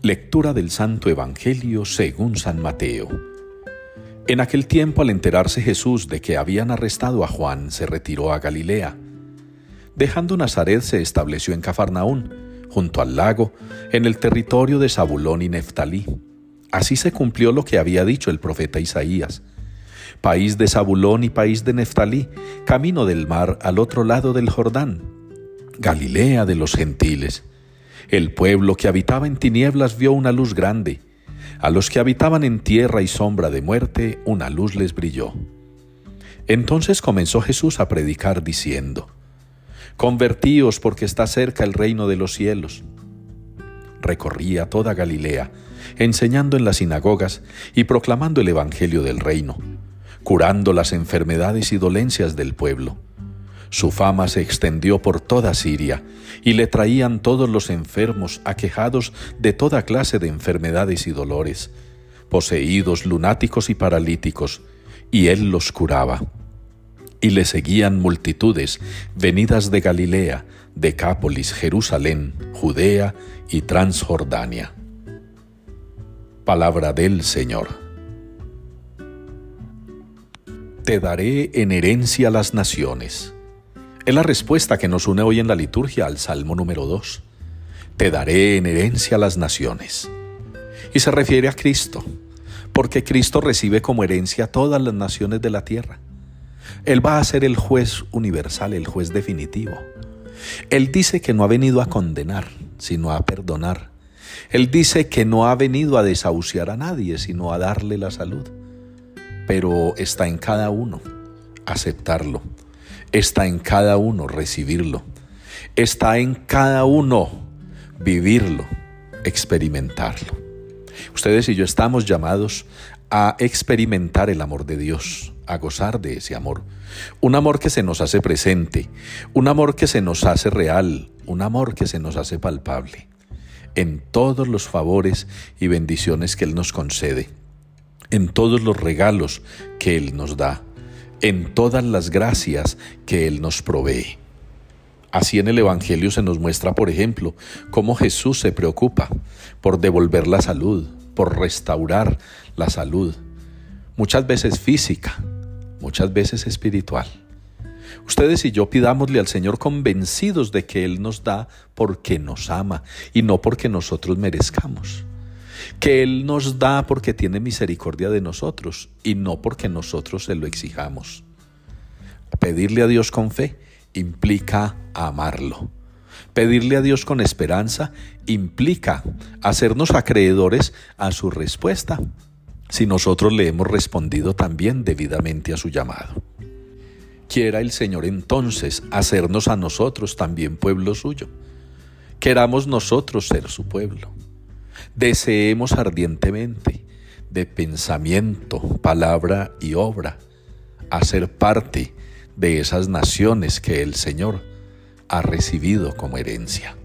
Lectura del Santo Evangelio según San Mateo. En aquel tiempo, al enterarse Jesús de que habían arrestado a Juan, se retiró a Galilea. Dejando Nazaret, se estableció en Cafarnaún, junto al lago, en el territorio de Zabulón y Neftalí. Así se cumplió lo que había dicho el profeta Isaías. País de Zabulón y país de Neftalí, camino del mar al otro lado del Jordán, Galilea de los gentiles. El pueblo que habitaba en tinieblas vio una luz grande. A los que habitaban en tierra y sombra de muerte, una luz les brilló. Entonces comenzó Jesús a predicar diciendo, Convertíos porque está cerca el reino de los cielos. Recorría toda Galilea, enseñando en las sinagogas y proclamando el Evangelio del reino, curando las enfermedades y dolencias del pueblo su fama se extendió por toda Siria, y le traían todos los enfermos aquejados de toda clase de enfermedades y dolores, poseídos, lunáticos y paralíticos, y él los curaba. Y le seguían multitudes venidas de Galilea, Decápolis, Jerusalén, Judea y Transjordania. Palabra del Señor. Te daré en herencia las naciones es la respuesta que nos une hoy en la liturgia al Salmo número 2. Te daré en herencia las naciones. Y se refiere a Cristo, porque Cristo recibe como herencia todas las naciones de la tierra. Él va a ser el juez universal, el juez definitivo. Él dice que no ha venido a condenar, sino a perdonar. Él dice que no ha venido a desahuciar a nadie, sino a darle la salud. Pero está en cada uno aceptarlo Está en cada uno recibirlo. Está en cada uno vivirlo, experimentarlo. Ustedes y yo estamos llamados a experimentar el amor de Dios, a gozar de ese amor. Un amor que se nos hace presente, un amor que se nos hace real, un amor que se nos hace palpable, en todos los favores y bendiciones que Él nos concede, en todos los regalos que Él nos da en todas las gracias que Él nos provee. Así en el Evangelio se nos muestra, por ejemplo, cómo Jesús se preocupa por devolver la salud, por restaurar la salud, muchas veces física, muchas veces espiritual. Ustedes y yo pidámosle al Señor convencidos de que Él nos da porque nos ama y no porque nosotros merezcamos que Él nos da porque tiene misericordia de nosotros y no porque nosotros se lo exijamos. Pedirle a Dios con fe implica amarlo. Pedirle a Dios con esperanza implica hacernos acreedores a su respuesta, si nosotros le hemos respondido también debidamente a su llamado. Quiera el Señor entonces hacernos a nosotros también pueblo suyo. Queramos nosotros ser su pueblo deseemos ardientemente de pensamiento, palabra y obra, hacer parte de esas naciones que el Señor ha recibido como herencia.